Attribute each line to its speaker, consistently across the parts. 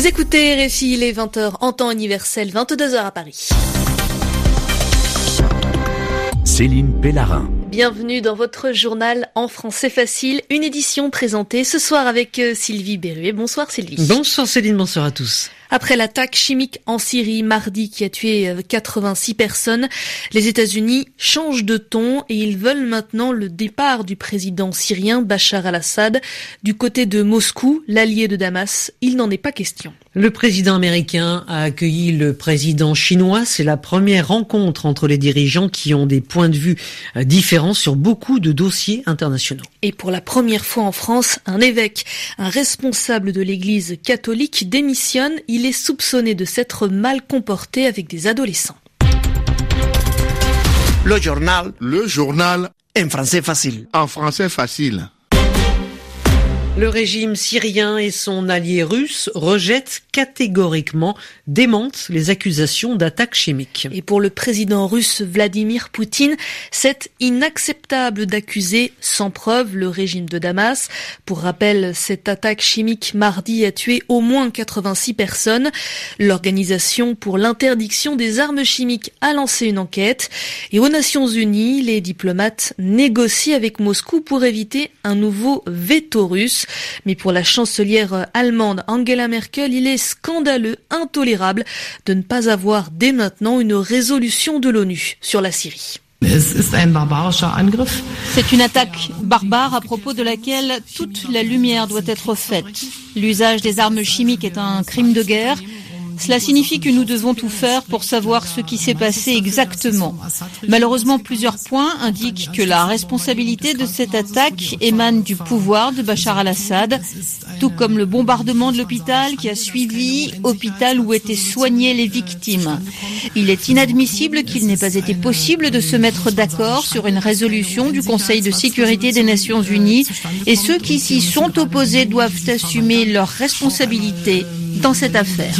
Speaker 1: Vous écoutez RFI, il est 20h en temps universel, 22h à Paris.
Speaker 2: Céline Pellarin.
Speaker 1: Bienvenue dans votre journal en français facile, une édition présentée ce soir avec euh, Sylvie Berruet. Bonsoir Sylvie.
Speaker 3: Bonsoir Céline, bonsoir à tous.
Speaker 1: Après l'attaque chimique en Syrie mardi qui a tué 86 euh, personnes, les États-Unis changent de ton et ils veulent maintenant le départ du président syrien Bachar al-Assad. Du côté de Moscou, l'allié de Damas, il n'en est pas question.
Speaker 3: Le président américain a accueilli le président chinois. C'est la première rencontre entre les dirigeants qui ont des points de vue euh, différents sur beaucoup de dossiers internationaux.
Speaker 1: Et pour la première fois en France, un évêque, un responsable de l'église catholique démissionne. Il est soupçonné de s'être mal comporté avec des adolescents.
Speaker 4: Le journal.
Speaker 5: Le journal.
Speaker 4: En français facile.
Speaker 5: En français facile.
Speaker 3: Le régime syrien et son allié russe rejettent catégoriquement, démentent les accusations d'attaques chimiques.
Speaker 1: Et pour le président russe Vladimir Poutine, c'est inacceptable d'accuser sans preuve le régime de Damas. Pour rappel, cette attaque chimique mardi a tué au moins 86 personnes. L'Organisation pour l'interdiction des armes chimiques a lancé une enquête et aux Nations Unies, les diplomates négocient avec Moscou pour éviter un nouveau veto russe. Mais pour la chancelière allemande Angela Merkel, il est scandaleux, intolérable de ne pas avoir dès maintenant une résolution de l'ONU sur la Syrie.
Speaker 6: C'est une attaque barbare à propos de laquelle toute la lumière doit être faite. L'usage des armes chimiques est un crime de guerre cela signifie que nous devons tout faire pour savoir ce qui s'est passé exactement. Malheureusement, plusieurs points indiquent que la responsabilité de cette attaque émane du pouvoir de Bachar al-Assad, tout comme le bombardement de l'hôpital qui a suivi, hôpital où étaient soignées les victimes. Il est inadmissible qu'il n'ait pas été possible de se mettre d'accord sur une résolution du Conseil de sécurité des Nations Unies et ceux qui s'y sont opposés doivent assumer leurs responsabilités dans cette affaire.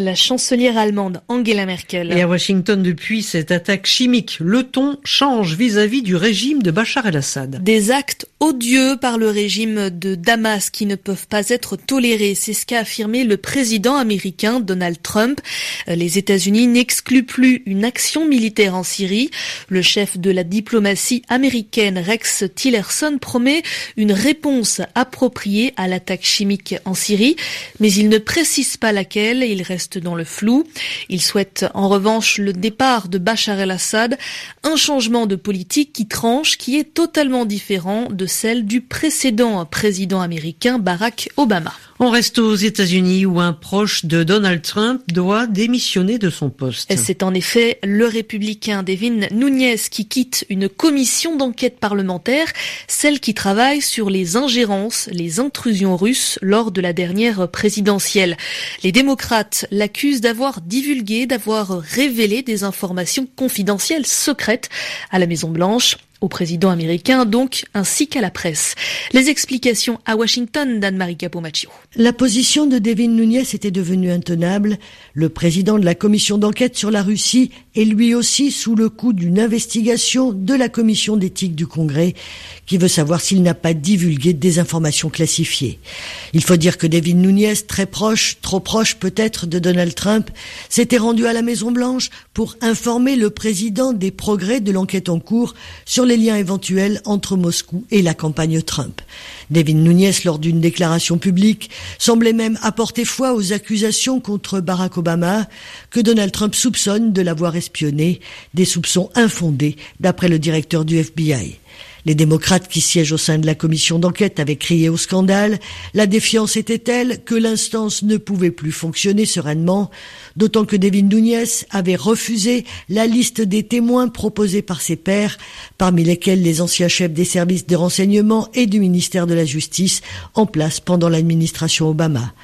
Speaker 1: La chancelière allemande Angela Merkel.
Speaker 3: Et à Washington, depuis cette attaque chimique, le ton change vis-à-vis du régime de Bachar el-Assad.
Speaker 1: Des actes odieux par le régime de Damas qui ne peuvent pas être tolérés. C'est ce qu'a affirmé le président américain Donald Trump. Les États-Unis n'excluent plus une action militaire en Syrie. Le chef de la diplomatie américaine Rex Tillerson promet une réponse appropriée à l'attaque chimique en Syrie, mais il ne précise pas laquelle. Il reste dans le flou. Il souhaite en revanche le départ de Bachar el-Assad, un changement de politique qui tranche, qui est totalement différent de celle du précédent président américain Barack Obama.
Speaker 3: On reste aux États-Unis où un proche de Donald Trump doit démissionner de son poste.
Speaker 1: C'est en effet le républicain Devin Nunes qui quitte une commission d'enquête parlementaire, celle qui travaille sur les ingérences, les intrusions russes lors de la dernière présidentielle. Les démocrates l'accusent d'avoir divulgué, d'avoir révélé des informations confidentielles secrètes à la Maison Blanche au président américain donc, ainsi qu'à la presse. Les explications à Washington d'Anne-Marie Capomaccio.
Speaker 7: La position de Devin Nunes était devenue intenable. Le président de la commission d'enquête sur la Russie est lui aussi sous le coup d'une investigation de la commission d'éthique du Congrès qui veut savoir s'il n'a pas divulgué des informations classifiées. Il faut dire que David Nunes, très proche, trop proche peut-être de Donald Trump, s'était rendu à la Maison Blanche pour informer le président des progrès de l'enquête en cours sur les liens éventuels entre Moscou et la campagne Trump. David Nunes, lors d'une déclaration publique, semblait même apporter foi aux accusations contre Barack Obama que Donald Trump soupçonne de l'avoir espionné, des soupçons infondés d'après le directeur du FBI. Les démocrates qui siègent au sein de la commission d'enquête avaient crié au scandale. La défiance était telle que l'instance ne pouvait plus fonctionner sereinement, d'autant que David Nunes avait refusé la liste des témoins proposés par ses pairs, parmi lesquels les anciens chefs des services de renseignement et du ministère de la Justice en place pendant l'administration Obama.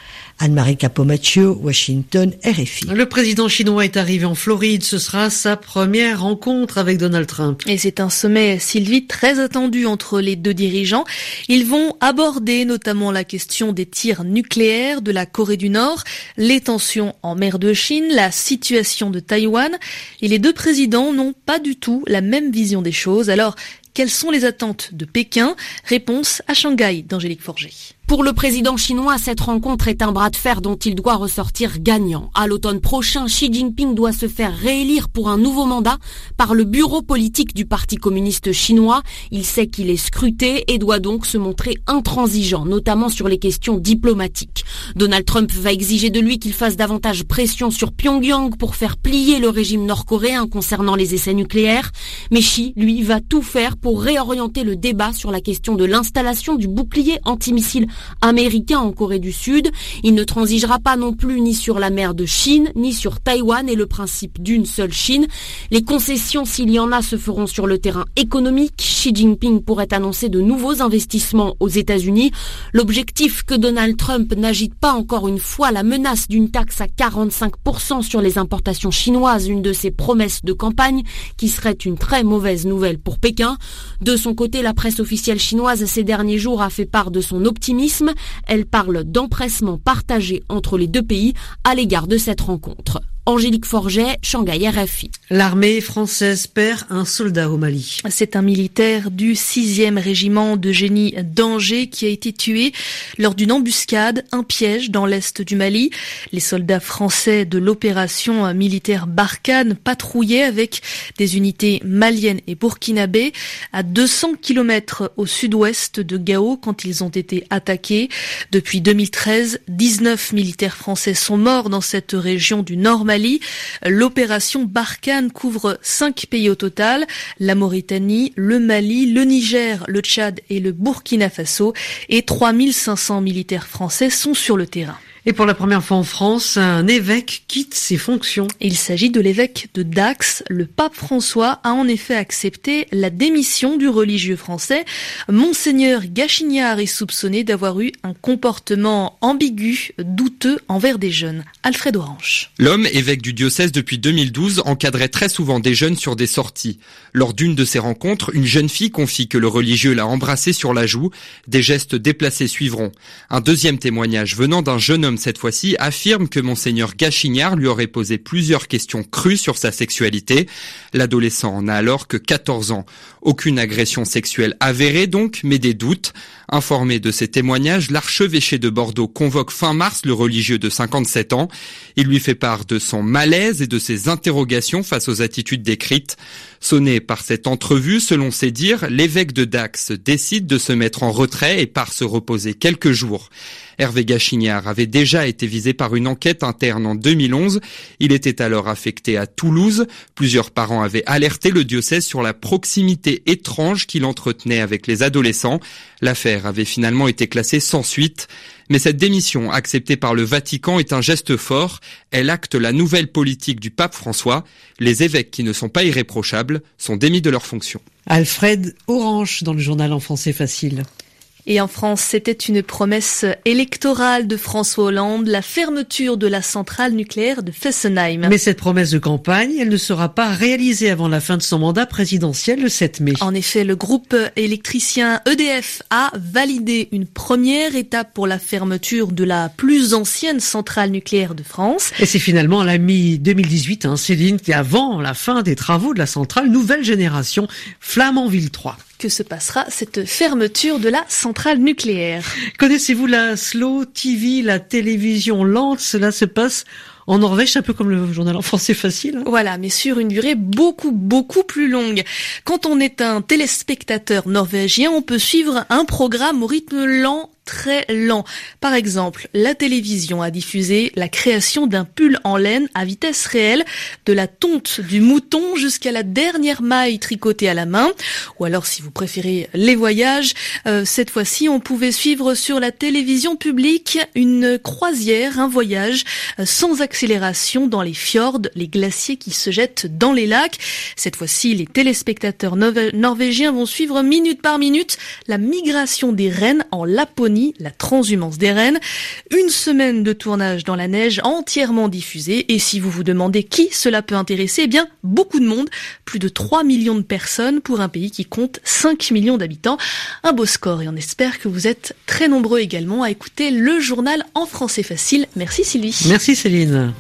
Speaker 7: Anne-Marie Capomaccio, Washington, RFI.
Speaker 3: Le président chinois est arrivé en Floride. Ce sera sa première rencontre avec Donald Trump.
Speaker 1: Et c'est un sommet, Sylvie, très attendu entre les deux dirigeants. Ils vont aborder notamment la question des tirs nucléaires de la Corée du Nord, les tensions en mer de Chine, la situation de Taïwan. Et les deux présidents n'ont pas du tout la même vision des choses. Alors, quelles sont les attentes de Pékin? Réponse à Shanghai d'Angélique Forger.
Speaker 8: Pour le président chinois, cette rencontre est un bras de fer dont il doit ressortir gagnant. À l'automne prochain, Xi Jinping doit se faire réélire pour un nouveau mandat par le bureau politique du Parti communiste chinois. Il sait qu'il est scruté et doit donc se montrer intransigeant, notamment sur les questions diplomatiques. Donald Trump va exiger de lui qu'il fasse davantage pression sur Pyongyang pour faire plier le régime nord-coréen concernant les essais nucléaires. Mais Xi, lui, va tout faire pour réorienter le débat sur la question de l'installation du bouclier antimissile américain en Corée du Sud. Il ne transigera pas non plus ni sur la mer de Chine, ni sur Taïwan et le principe d'une seule Chine. Les concessions, s'il y en a, se feront sur le terrain économique. Xi Jinping pourrait annoncer de nouveaux investissements aux États-Unis. L'objectif que Donald Trump n'agite pas encore une fois la menace d'une taxe à 45% sur les importations chinoises, une de ses promesses de campagne, qui serait une très mauvaise nouvelle pour Pékin. De son côté, la presse officielle chinoise ces derniers jours a fait part de son optimisme elle parle d'empressement partagé entre les deux pays à l'égard de cette rencontre. Angélique Forget, Shanghai RFI.
Speaker 3: L'armée française perd un soldat au Mali.
Speaker 1: C'est un militaire du 6e régiment de génie d'Angers qui a été tué lors d'une embuscade, un piège dans l'est du Mali. Les soldats français de l'opération militaire Barkhane patrouillaient avec des unités maliennes et burkinabées à 200 km au sud-ouest de Gao quand ils ont été attaqués. Depuis 2013, 19 militaires français sont morts dans cette région du nord L'opération Barkhane couvre cinq pays au total, la Mauritanie, le Mali, le Niger, le Tchad et le Burkina Faso, et 3500 militaires français sont sur le terrain.
Speaker 3: Et pour la première fois en France, un évêque quitte ses fonctions.
Speaker 1: Il s'agit de l'évêque de Dax. Le pape François a en effet accepté la démission du religieux français. Monseigneur Gachignard est soupçonné d'avoir eu un comportement ambigu, douteux envers des jeunes. Alfred Orange.
Speaker 9: L'homme, évêque du diocèse depuis 2012, encadrait très souvent des jeunes sur des sorties. Lors d'une de ces rencontres, une jeune fille confie que le religieux l'a embrassé sur la joue. Des gestes déplacés suivront. Un deuxième témoignage venant d'un jeune homme cette fois-ci, affirme que monseigneur Gachignard lui aurait posé plusieurs questions crues sur sa sexualité. L'adolescent n'a alors que 14 ans. Aucune agression sexuelle avérée donc, mais des doutes. Informé de ces témoignages, l'archevêché de Bordeaux convoque fin mars le religieux de 57 ans. Il lui fait part de son malaise et de ses interrogations face aux attitudes décrites. Sonné par cette entrevue, selon ses dires, l'évêque de Dax décide de se mettre en retrait et part se reposer quelques jours. Hervé Gachignard avait déjà été visé par une enquête interne en 2011. Il était alors affecté à Toulouse. Plusieurs parents avaient alerté le diocèse sur la proximité étrange qu'il entretenait avec les adolescents. L'affaire avait finalement été classée sans suite. Mais cette démission acceptée par le Vatican est un geste fort. Elle acte la nouvelle politique du pape François. Les évêques qui ne sont pas irréprochables sont démis de leurs fonctions.
Speaker 3: Alfred Orange dans le journal en français facile.
Speaker 1: Et en France, c'était une promesse électorale de François Hollande, la fermeture de la centrale nucléaire de Fessenheim.
Speaker 3: Mais cette promesse de campagne, elle ne sera pas réalisée avant la fin de son mandat présidentiel le 7 mai.
Speaker 1: En effet, le groupe électricien EDF a validé une première étape pour la fermeture de la plus ancienne centrale nucléaire de France.
Speaker 3: Et c'est finalement à la mi-2018, hein, Céline, qui avant la fin des travaux de la centrale nouvelle génération Flamanville 3
Speaker 1: que se passera cette fermeture de la centrale nucléaire.
Speaker 3: Connaissez-vous la slow TV, la télévision lente? Cela se passe en Norvège, un peu comme le journal en français facile. Hein.
Speaker 1: Voilà, mais sur une durée beaucoup, beaucoup plus longue. Quand on est un téléspectateur norvégien, on peut suivre un programme au rythme lent très lent. Par exemple, la télévision a diffusé la création d'un pull en laine à vitesse réelle, de la tonte du mouton jusqu'à la dernière maille tricotée à la main. Ou alors, si vous préférez les voyages, euh, cette fois-ci, on pouvait suivre sur la télévision publique une croisière, un voyage euh, sans accélération dans les fjords, les glaciers qui se jettent dans les lacs. Cette fois-ci, les téléspectateurs norvégiens vont suivre minute par minute la migration des rennes en Laponie la transhumance des rennes. Une semaine de tournage dans la neige entièrement diffusée. Et si vous vous demandez qui cela peut intéresser, eh bien, beaucoup de monde. Plus de 3 millions de personnes pour un pays qui compte 5 millions d'habitants. Un beau score et on espère que vous êtes très nombreux également à écouter le journal en français facile. Merci Sylvie.
Speaker 3: Merci Céline.